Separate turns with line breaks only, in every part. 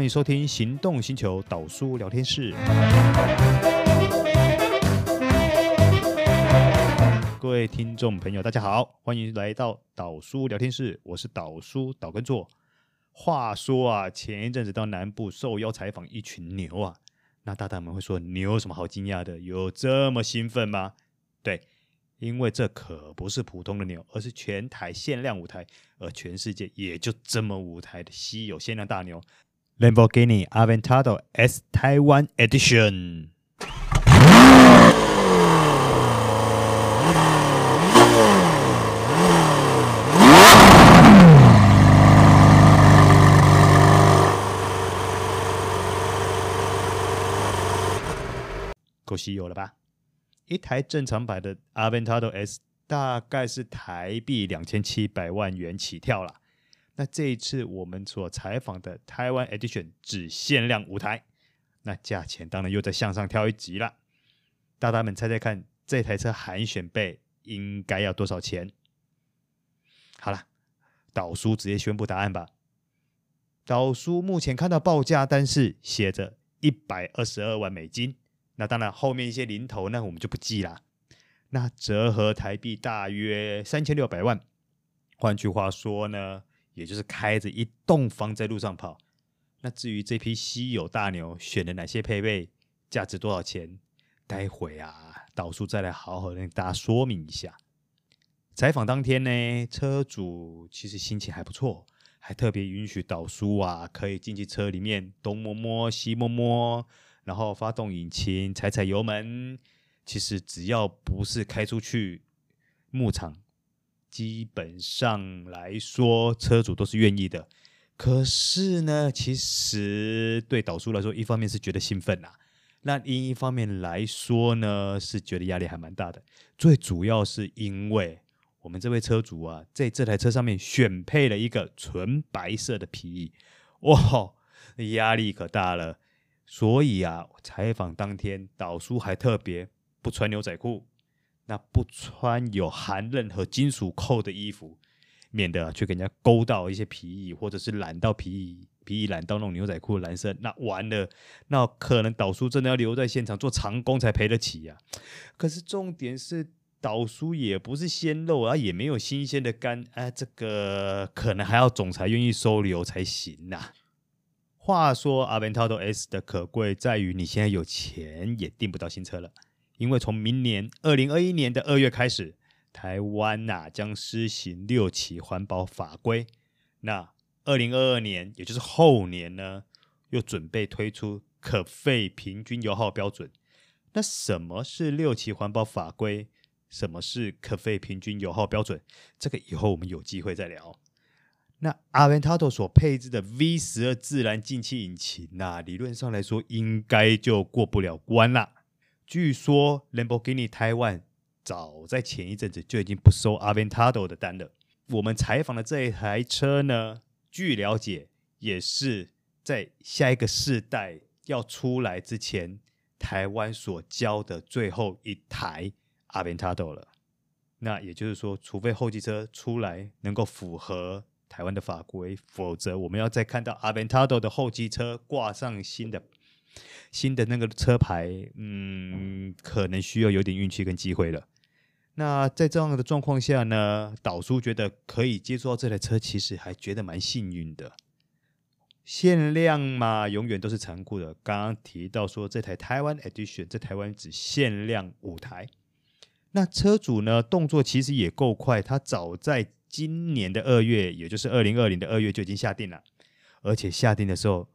欢迎收听行动星球导书聊天室。各位听众朋友，大家好，欢迎来到导书聊天室，我是导书导根座。话说啊，前一阵子到南部受邀采访一群牛啊，那大大们会说牛有什么好惊讶的？有这么兴奋吗？对。因为这可不是普通的牛，而是全台限量五台，而全世界也就这么五台的稀有限量大牛，Lamborghini Aventador S Taiwan Edition。够稀有了吧？一台正常版的 Aventador S 大概是台币两千七百万元起跳啦。那这一次我们所采访的台湾 Edition 只限量五台，那价钱当然又在向上跳一级了。大大们猜猜看，这台车含选备应该要多少钱？好了，导叔直接宣布答案吧。导叔目前看到报价单是写着一百二十二万美金。那当然，后面一些零头那我们就不记啦。那折合台币大约三千六百万，换句话说呢，也就是开着一栋房在路上跑。那至于这批稀有大牛选了哪些配备，价值多少钱，待会啊，导叔再来好好跟大家说明一下。采访当天呢，车主其实心情还不错，还特别允许导叔啊可以进去车里面东摸摸西摸摸。然后发动引擎，踩踩油门，其实只要不是开出去牧场，基本上来说车主都是愿意的。可是呢，其实对导叔来说，一方面是觉得兴奋呐、啊，那另一方面来说呢，是觉得压力还蛮大的。最主要是因为我们这位车主啊，在这台车上面选配了一个纯白色的皮衣，哇，压力可大了。所以啊，采访当天，导叔还特别不穿牛仔裤，那不穿有含任何金属扣的衣服，免得去给人家勾到一些皮衣，或者是染到皮衣，皮衣染到那种牛仔裤的蓝色，那完了，那可能导叔真的要留在现场做长工才赔得起呀、啊。可是重点是，导叔也不是鲜肉啊，也没有新鲜的肝，哎，这个可能还要总裁愿意收留才行呐、话说，Aventador S 的可贵在于，你现在有钱也订不到新车了，因为从明年二零二一年的二月开始，台湾呐、啊、将施行六期环保法规。那二零二二年，也就是后年呢，又准备推出可废平均油耗标准。那什么是六期环保法规？什么是可废平均油耗标准？这个以后我们有机会再聊。那 Aventador 所配置的 V 十二自然进气引擎呐、理论上来说应该就过不了关了。据说 Lamborghini 台湾早在前一阵子就已经不收 Aventador 的单了。我们采访的这一台车呢，据了解也是在下一个世代要出来之前，台湾所交的最后一台 Aventador 了。那也就是说，除非后继车出来能够符合。台湾的法规，否则我们要再看到 Aventador 的后继车挂上新的新的那个车牌，嗯，可能需要有点运气跟机会了。那在这样的状况下呢，导叔觉得可以接触到这台车，其实还觉得蛮幸运的。限量嘛，永远都是残酷的。刚刚提到说这台台湾 Edition 在台湾只限量五台，那车主呢动作其实也够快，他早在。今年的二月，也就是二零二零的二月就已经下定了，而且下定的时候，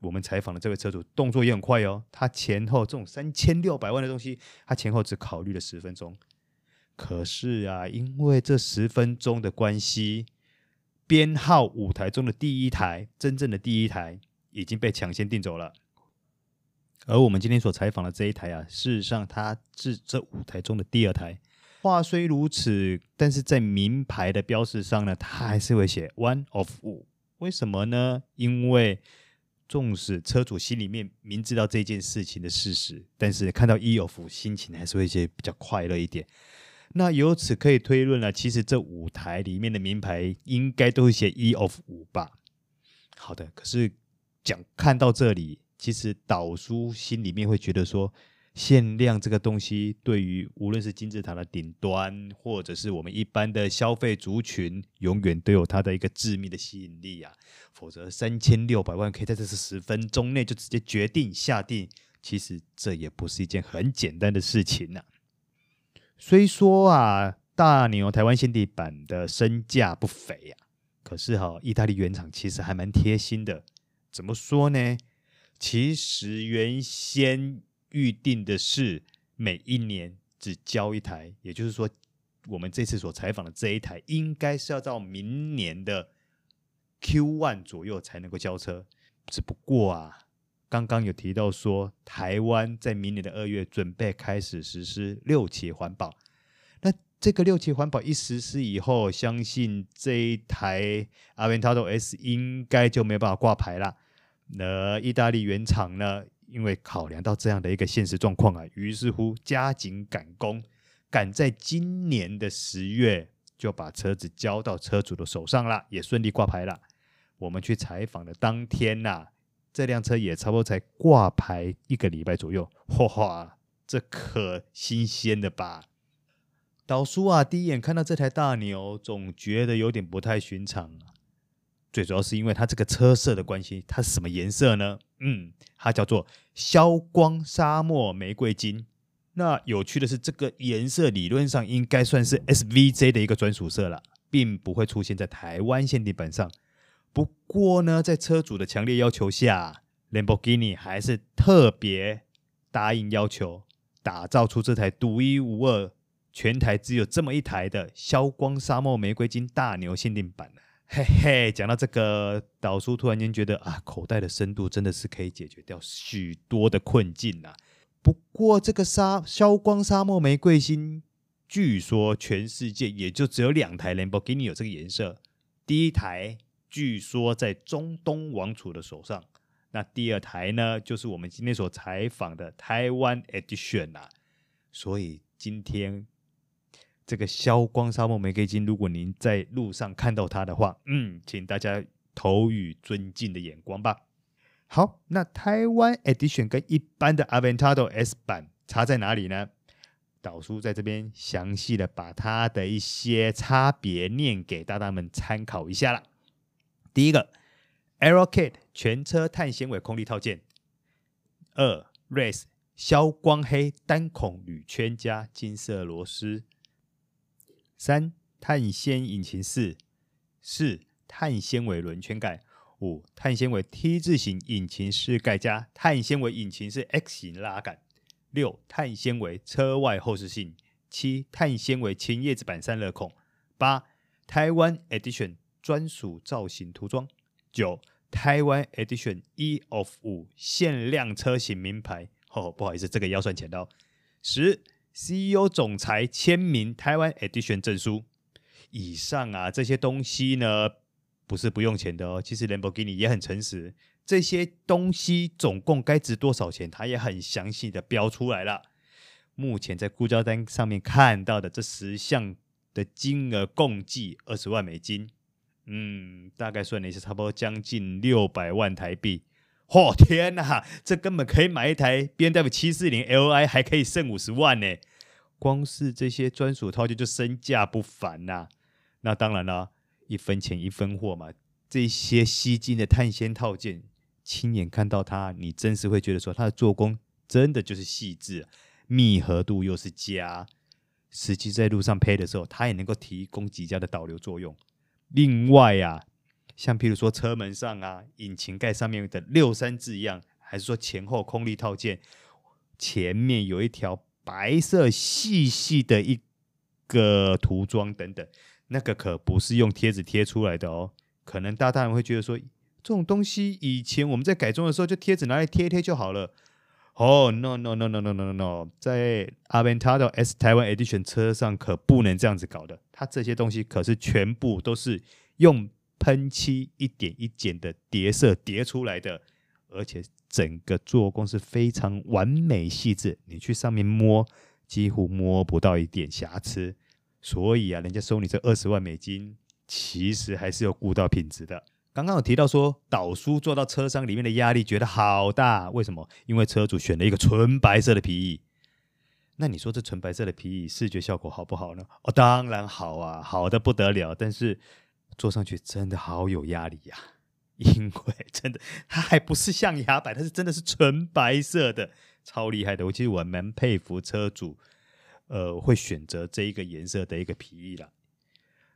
我们采访的这位车主动作也很快哦。他前后这种三千六百万的东西，他前后只考虑了十分钟。可是啊，因为这十分钟的关系，编号五台中的第一台，真正的第一台已经被抢先订走了。而我们今天所采访的这一台啊，事实上它是这五台中的第二台。话虽如此，但是在名牌的标识上呢，它还是会写 one of 五。为什么呢？因为纵使车主心里面明知道这件事情的事实，但是看到 EOF，心情还是会一些比较快乐一点。那由此可以推论了，其实这五台里面的名牌应该都会写 EOF 五吧？好的，可是讲看到这里，其实导叔心里面会觉得说，限量这个东西对于无论是金字塔的顶端，或者是我们一般的消费族群，永远都有它的一个致命的吸引力啊。否则三千六百万可以在这十分钟内就直接决定下定，其实这也不是一件很简单的事情呐、啊。虽说啊，大牛台湾限定版的身价不菲呀、啊，可是哈、意大利原厂其实还蛮贴心的。怎么说呢？其实原先预定的是每一年只交一台，也就是说，我们这次所采访的这一台，应该是要到明年的 Q1 左右才能够交车。只不过啊，刚刚有提到说，台湾在明年的二月准备开始实施六期环保。那这个六期环保一实施以后，相信这一台 Aventador S 应该就没办法挂牌了。那意大利原厂呢，因为考量到这样的一个现实状况啊，于是乎加紧赶工，赶在今年的十月就把车子交到车主的手上了，也顺利挂牌了。我们去采访的当天呐、这辆车也差不多才挂牌一个礼拜左右，哇，这可新鲜的吧？导叔啊，第一眼看到这台大牛，总觉得有点不太寻常。最主要是因为它这个车色的关系，它是什么颜色呢？嗯，它叫做消光沙漠玫瑰金。那有趣的是，这个颜色理论上应该算是 SVJ 的一个专属色了，并不会出现在台湾限定版上。不过呢，在车主的强烈要求下，Lamborghini 还是特别答应要求，打造出这台独一无二。全台只有这么一台的消光沙漠玫瑰金大牛限定版，嘿嘿，讲到这个，导叔突然间觉得啊，口袋的深度真的是可以解决掉许多的困境啊。不过这个沙消光沙漠玫瑰金，据说全世界也就只有两台兰博基尼有这个颜色。第一台据说在中东王储的手上，那第二台呢，就是我们今天所采访的台湾 Edition 啊。所以今天。这个消光沙漠玫瑰金，如果您在路上看到它的话，嗯，请大家投予尊敬的眼光吧。好，那台湾 Edition 跟一般的 Aventador S 版差在哪里呢？导叔在这边详细的把它的一些差别念给大家们参考一下啦。第一个，Aero Kit 全车碳纤维空力套件；二，Race 消光黑单孔铝圈加金色螺丝。三碳纤引擎室，四碳纤维轮圈盖，五碳纤维 T 字形引擎室盖加碳纤维引擎室 X 型拉杆，六碳纤维车外后视镜，七碳纤维前叶子板散热孔，八台湾 Edition 专属造型涂装，九台湾 Edition E of 五限量车型名牌，哦，不好意思，这个要算钱的哦，十。CEO 总裁签名台湾 Edition 证书，以上啊这些东西呢，不是不用钱的哦。其实兰博基尼也很诚实，这些东西总共该值多少钱，他也很详细的标出来了。目前在估价单上面看到的这十项的金额共计二十万美金，嗯，大概算了一下，差不多将近六百万台币。嚯、天哪，这根本可以买一台 BMW 七四零 Li，还可以剩五十万呢！光是这些专属套件就身价不凡呐。那当然了，一分钱一分货嘛。这些吸金的碳纤套件，亲眼看到它，你真是会觉得说它的做工真的就是细致，密合度又是佳。实际在路上配的时候，它也能够提供极佳的导流作用。另外、啊。像譬如说车门上啊，引擎盖上面的六三字样，还是说前后空力套件，前面有一条白色细细的一个涂装等等，那个可不是用贴纸贴出来的哦。可能大大人会觉得说，这种东西以前我们在改装的时候就贴纸拿来贴一贴就好了。哦，no no no no no no no，在 Aventador S 台湾 Edition 车上可不能这样子搞的，它这些东西可是全部都是用。喷漆一点一点的叠色叠出来的，而且整个做工是非常完美细致，你去上面摸几乎摸不到一点瑕疵。所以啊，人家收你这二十万美金，其实还是有顾到品质的。刚刚有提到说，导书坐到车厢里面的压力觉得好大，为什么？因为车主选了一个纯白色的皮椅。那你说这纯白色的皮椅视觉效果好不好呢？哦，当然好啊，好的不得了。但是坐上去真的好有压力呀，因为真的它还不是象牙白，它是真的是纯白色的，超厉害的。我其实我蛮佩服车主，呃，会选择这一个颜色的一个皮椅啦。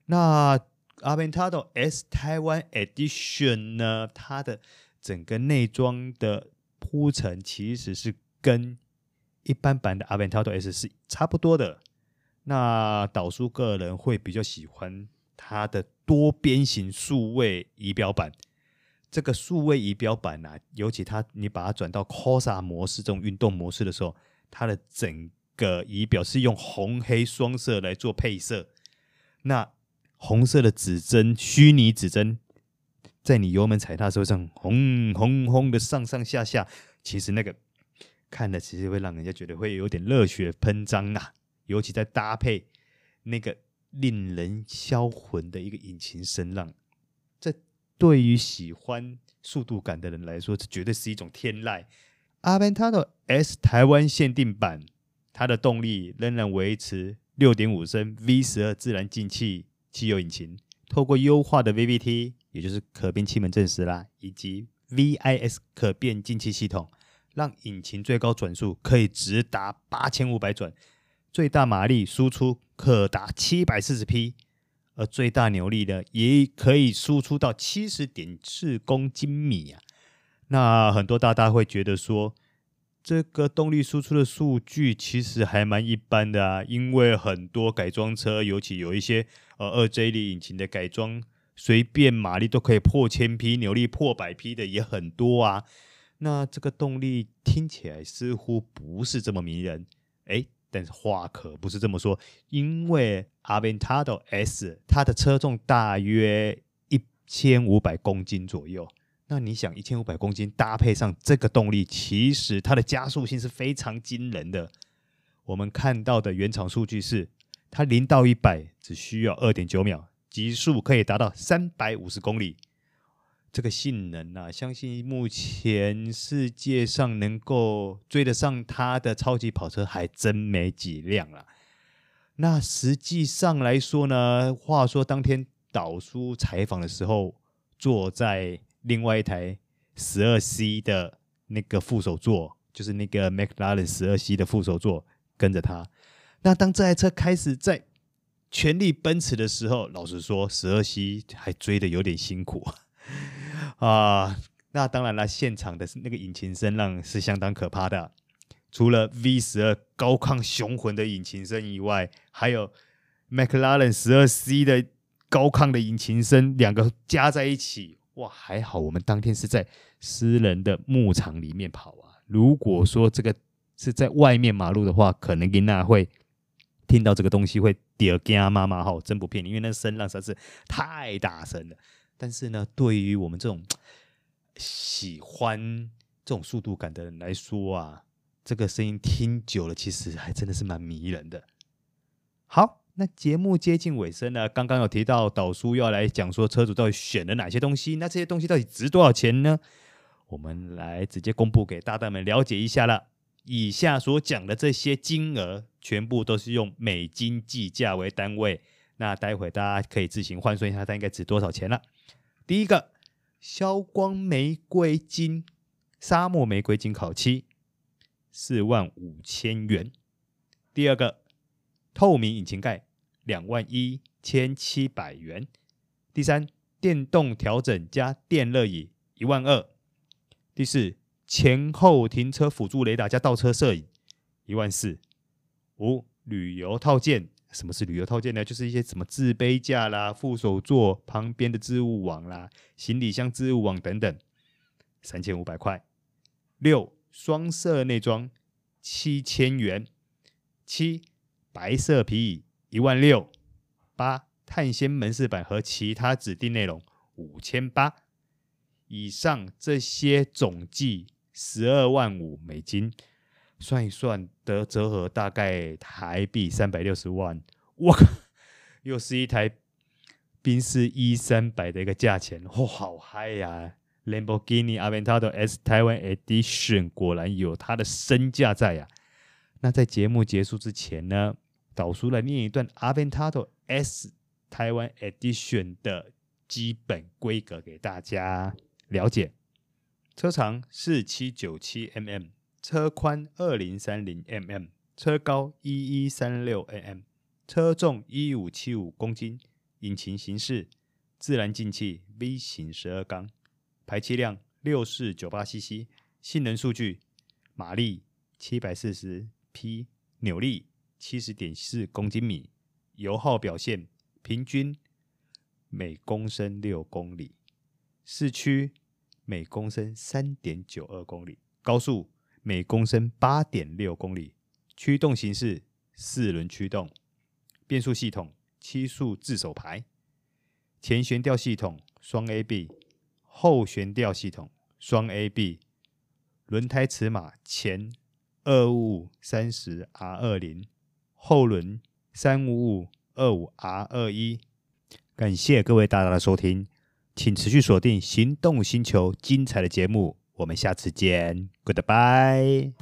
那 Aventador S 台湾 Edition 呢，它的整个内装的铺陈其实是跟一般版的 Aventador S 是差不多的。那导叔个人会比较喜欢它的多边形数位仪表板。这个数位仪表板啊，尤其它你把它转到 Corsa 模式这种运动模式的时候，它的整个仪表是用红黑双色来做配色。那红色的指针，虚拟指针，在你油门踩踏的时候，上轰轰轰的上上下下，其实那个看了，其实会让人家觉得会有点热血喷张啊！尤其在搭配那个令人销魂的一个引擎声浪，对于喜欢速度感的人来说，这绝对是一种天籁。Aventador S 台湾限定版，它的动力仍然维持六点五升 V 十二自然进气。汽油引擎透过优化的 VVT，也就是可变气门正时啦，以及 VIS 可变进气系统，让引擎最高转速可以直达八千五百转，最大马力输出可达七百四十匹，而最大扭力呢，也可以输出到七十点四公斤米啊。那很多大大会觉得说，这个动力输出的数据其实还蛮一般的啊，因为很多改装车，尤其有一些呃二 J 力引擎的改装，随便马力都可以破千匹，扭力破百匹的也很多啊。那这个动力听起来似乎不是这么迷人，诶，但是话可不是这么说，因为 Aventador S 它的车重大约一千五百公斤左右。那你想，一千五百公斤搭配上这个动力，其实它的加速性是非常惊人的。我们看到的原厂数据是，它零到一百只需要二点九秒，极速可以达到三百五十公里。这个性能啊，相信目前世界上能够追得上它的超级跑车还真没几辆了。那实际上来说呢，话说当天导叔采访的时候，坐在另外一台十二 C 的那个副手座，就是那个 McLaren 十二 C 的副手座，跟着他。那当这台车开始在全力奔驰的时候，老实说，十二 C 还追得有点辛苦啊。那当然了，现场的那个引擎声浪是相当可怕的。除了 V 十二高亢雄浑的引擎声以外，还有 McLaren 十二 C 的高亢的引擎声，两个加在一起。哇，还好我们当天是在私人的牧场里面跑啊。如果说这个是在外面马路的话，可能囡仔会听到这个东西会掉惊妈妈哈，真不骗你，因为那声浪实在是太大声了。但是呢，对于我们这种 喜欢这种速度感的人来说啊，这个声音听久了，其实还真的是蛮迷人的。好。那节目接近尾声呢，刚刚有提到导叔要来讲说车主到底选了哪些东西，那这些东西到底值多少钱呢？我们来直接公布给大大们了解一下了。以下所讲的这些金额，全部都是用美金计价为单位。那待会大家可以自行换算一下，它应该值多少钱了。第一个，消光玫瑰金沙漠玫瑰金烤漆，四万五千元。第二个。透明引擎盖两万一千七百元，第三，电动调整加电热椅一万二，第四，前后停车辅助雷达加倒车摄影一万四，五，旅游套件，什么是旅游套件呢？就是一些什么置杯架啦、副手座旁边的置物网啦、行李箱置物网等等，三千五百块，六，双色内装七千元，七。白色皮椅一万六，八碳纤门饰板和其他指定内容五千八，以上这些总计十二万五美金，算一算得折合大概台币三百六十万。我靠，又是一台宾士 E 三百的一个价钱，哇，好嗨呀！Lamborghini Aventador S 台湾 Edition 果然有它的身价在呀。那在节目结束之前呢，导叔来念一段 Aventador S 台湾 Edition 的基本规格给大家了解。车长四七九七 mm，车宽二零三零 mm，车高一一三六 mm，车重一五七五公斤。引擎形式自然进气 V 型十二缸，排气量六四九八 CC，性能数据马力七百四十匹，扭力七十点四公斤米，油耗表现平均每公升六公里，市区每公升三点九二公里，高速每公升八点六公里，驱动形式四轮驱动，变速系统。七速自手排，前悬吊系统双 A B，后悬吊系统双 A B，轮胎尺码前二五五三十 R 二零，后轮三五五二五 R 二一。感谢各位大大的收听，请持续锁定行动星球精彩的节目，我们下次见，Goodbye。